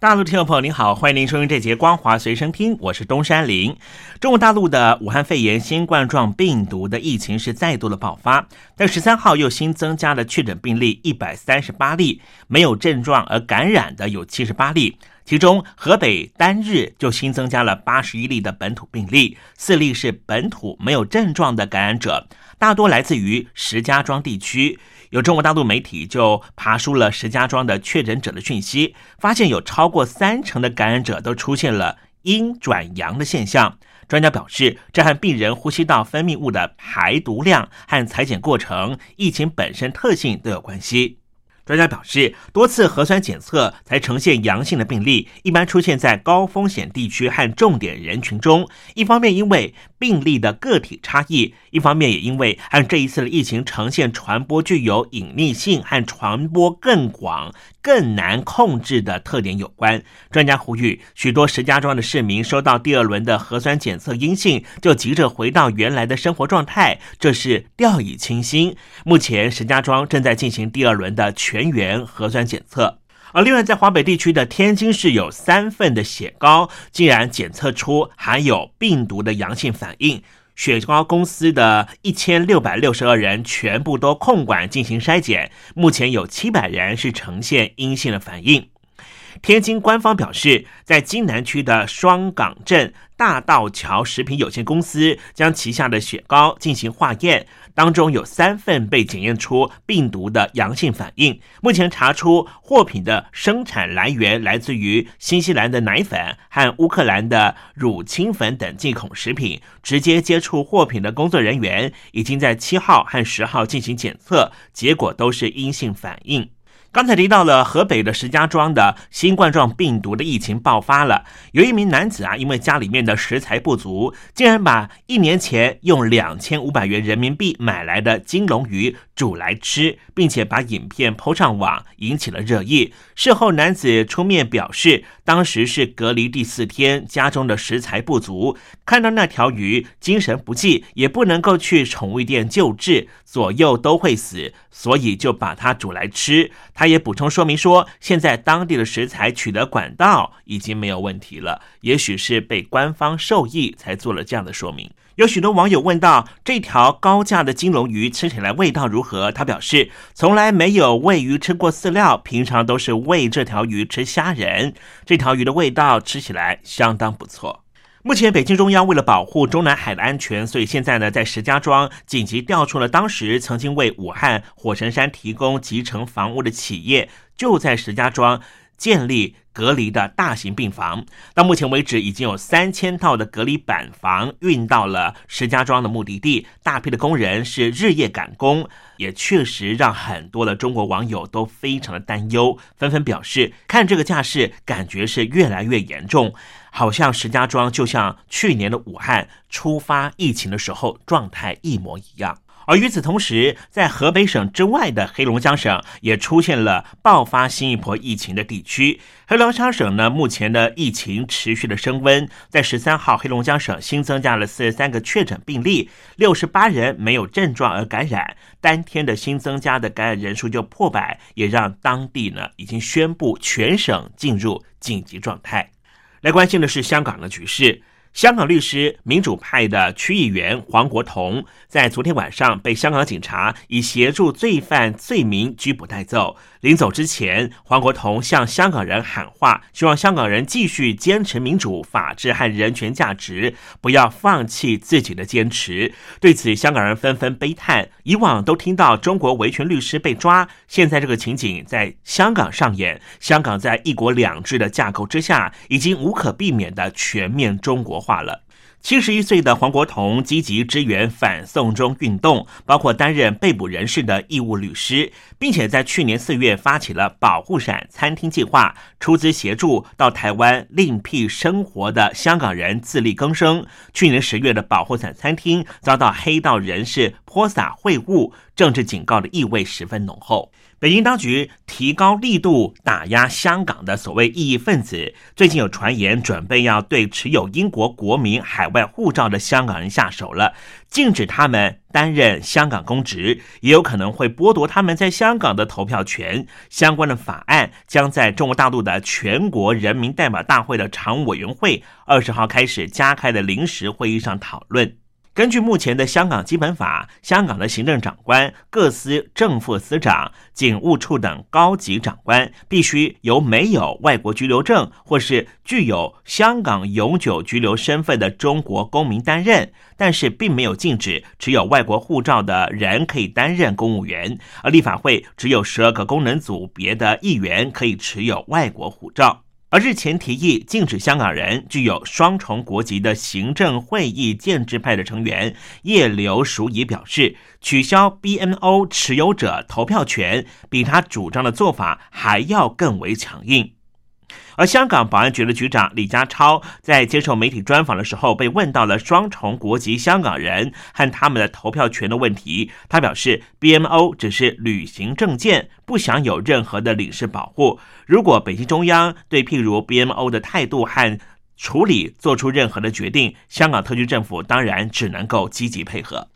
大陆听众朋友您好，欢迎您收听这节《光华随身听》，我是东山林。中国大陆的武汉肺炎新冠状病毒的疫情是再度的爆发，在十三号又新增加了确诊病例一百三十八例，没有症状而感染的有七十八例，其中河北单日就新增加了八十一例的本土病例，四例是本土没有症状的感染者，大多来自于石家庄地区。有中国大陆媒体就爬出了石家庄的确诊者的讯息，发现有超过三成的感染者都出现了阴转阳的现象。专家表示，这和病人呼吸道分泌物的排毒量和裁剪过程、疫情本身特性都有关系。专家表示，多次核酸检测才呈现阳性的病例，一般出现在高风险地区和重点人群中。一方面，因为病例的个体差异；一方面，也因为和这一次的疫情呈现传播具有隐匿性和传播更广。更难控制的特点有关。专家呼吁，许多石家庄的市民收到第二轮的核酸检测阴性，就急着回到原来的生活状态，这是掉以轻心。目前，石家庄正在进行第二轮的全员核酸检测。而另外，在华北地区的天津市，有三份的血糕竟然检测出含有病毒的阳性反应。雪糕公司的一千六百六十二人全部都控管进行筛检，目前有七百人是呈现阴性的反应。天津官方表示，在津南区的双港镇大道桥食品有限公司将旗下的雪糕进行化验。当中有三份被检验出病毒的阳性反应，目前查出货品的生产来源来自于新西兰的奶粉和乌克兰的乳清粉等进口食品。直接接触货品的工作人员已经在七号和十号进行检测，结果都是阴性反应。刚才提到了河北的石家庄的新冠状病毒的疫情爆发了，有一名男子啊，因为家里面的食材不足，竟然把一年前用两千五百元人民币买来的金龙鱼煮来吃，并且把影片抛上网，引起了热议。事后，男子出面表示，当时是隔离第四天，家中的食材不足，看到那条鱼精神不济，也不能够去宠物店救治，左右都会死，所以就把它煮来吃。他也补充说明说，现在当地的食材取得管道已经没有问题了，也许是被官方授意才做了这样的说明。有许多网友问到这条高价的金龙鱼吃起来味道如何，他表示从来没有喂鱼吃过饲料，平常都是喂这条鱼吃虾仁。这条鱼的味道吃起来相当不错。目前，北京中央为了保护中南海的安全，所以现在呢，在石家庄紧急调出了当时曾经为武汉火神山提供集成房屋的企业，就在石家庄建立。隔离的大型病房，到目前为止已经有三千套的隔离板房运到了石家庄的目的地，大批的工人是日夜赶工，也确实让很多的中国网友都非常的担忧，纷纷表示看这个架势，感觉是越来越严重，好像石家庄就像去年的武汉出发疫情的时候状态一模一样。而与此同时，在河北省之外的黑龙江省也出现了爆发新一波疫情的地区。黑龙江省呢，目前的疫情持续的升温，在十三号，黑龙江省新增加了四十三个确诊病例，六十八人没有症状而感染，当天的新增加的感染人数就破百，也让当地呢已经宣布全省进入紧急状态。来关心的是香港的局势。香港律师、民主派的区议员黄国同，在昨天晚上被香港警察以协助罪犯罪名拘捕带走。临走之前，黄国同向香港人喊话，希望香港人继续坚持民主、法治和人权价值，不要放弃自己的坚持。对此，香港人纷纷悲叹：以往都听到中国维权律师被抓，现在这个情景在香港上演。香港在一国两制的架构之下，已经无可避免的全面中国化了。七十一岁的黄国同积极支援反送中运动，包括担任被捕人士的义务律师，并且在去年四月发起了保护伞餐厅计划，出资协助到台湾另辟生活的香港人自力更生。去年十月的保护伞餐厅遭到黑道人士泼洒秽物，政治警告的意味十分浓厚。北京当局提高力度打压香港的所谓异议分子，最近有传言准备要对持有英国国民海外护照的香港人下手了，禁止他们担任香港公职，也有可能会剥夺他们在香港的投票权。相关的法案将在中国大陆的全国人民代表大会的常务委员会二十号开始加开的临时会议上讨论。根据目前的香港基本法，香港的行政长官、各司正副司长、警务处等高级长官必须由没有外国居留证或是具有香港永久居留身份的中国公民担任，但是并没有禁止持有外国护照的人可以担任公务员。而立法会只有十二个功能组别的议员可以持有外国护照。而日前提议禁止香港人具有双重国籍的行政会议建制派的成员叶刘淑仪表示，取消 BNO 持有者投票权，比他主张的做法还要更为强硬。而香港保安局的局长李家超在接受媒体专访的时候，被问到了双重国籍香港人和他们的投票权的问题。他表示，BMO 只是旅行证件，不享有任何的领事保护。如果北京中央对譬如 BMO 的态度和处理做出任何的决定，香港特区政府当然只能够积极配合。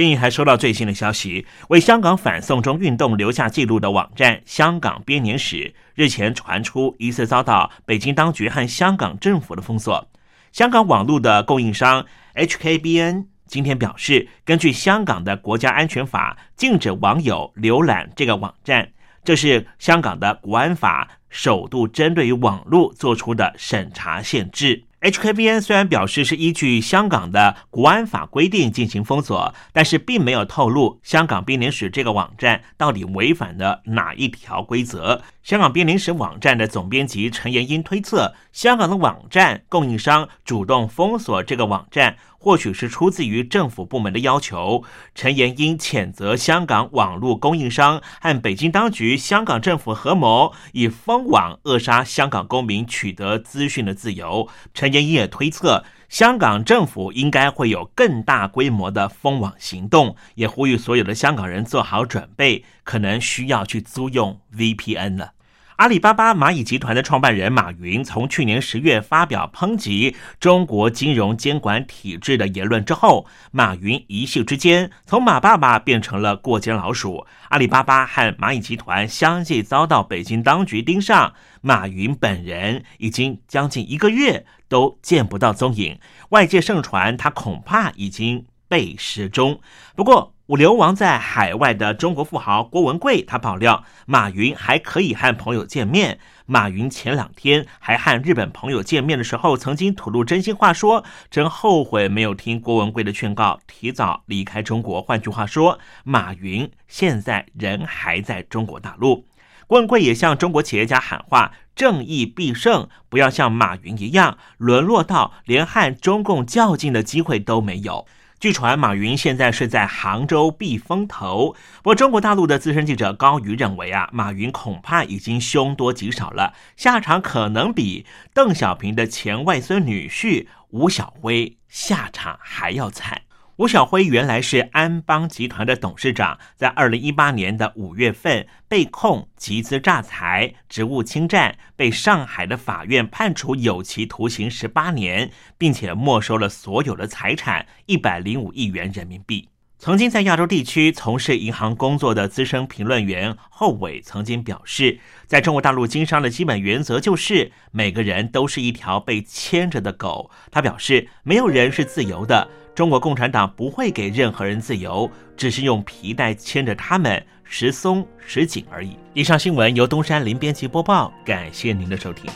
并还收到最新的消息，为香港反送中运动留下记录的网站“香港编年史”日前传出疑似遭到北京当局和香港政府的封锁。香港网络的供应商 HKBN 今天表示，根据香港的国家安全法，禁止网友浏览这个网站，这是香港的国安法首度针对于网络做出的审查限制。HKBN 虽然表示是依据香港的国安法规定进行封锁，但是并没有透露香港濒临史这个网站到底违反了哪一条规则。香港濒临史网站的总编辑陈延英推测，香港的网站供应商主动封锁这个网站。或许是出自于政府部门的要求。陈延英谴责香港网络供应商和北京当局、香港政府合谋，以封网扼杀香港公民取得资讯的自由。陈延英也推测，香港政府应该会有更大规模的封网行动，也呼吁所有的香港人做好准备，可能需要去租用 VPN 了。阿里巴巴蚂蚁集团的创办人马云，从去年十月发表抨击中国金融监管体制的言论之后，马云一夕之间从马爸爸变成了过街老鼠。阿里巴巴和蚂蚁集团相继遭到北京当局盯上，马云本人已经将近一个月都见不到踪影，外界盛传他恐怕已经被失踪。不过，流亡在海外的中国富豪郭文贵，他爆料马云还可以和朋友见面。马云前两天还和日本朋友见面的时候，曾经吐露真心话，说真后悔没有听郭文贵的劝告，提早离开中国。换句话说，马云现在人还在中国大陆。郭文贵也向中国企业家喊话：正义必胜，不要像马云一样沦落到连和中共较劲的机会都没有。据传，马云现在是在杭州避风头。不过，中国大陆的资深记者高瑜认为啊，马云恐怕已经凶多吉少了，下场可能比邓小平的前外孙女婿吴晓辉下场还要惨。吴晓辉原来是安邦集团的董事长，在二零一八年的五月份被控集资诈财、职务侵占，被上海的法院判处有期徒刑十八年，并且没收了所有的财产一百零五亿元人民币。曾经在亚洲地区从事银行工作的资深评论员后伟曾经表示，在中国大陆经商的基本原则就是每个人都是一条被牵着的狗。他表示，没有人是自由的。中国共产党不会给任何人自由，只是用皮带牵着他们，时松时紧而已。以上新闻由东山林编辑播报，感谢您的收听。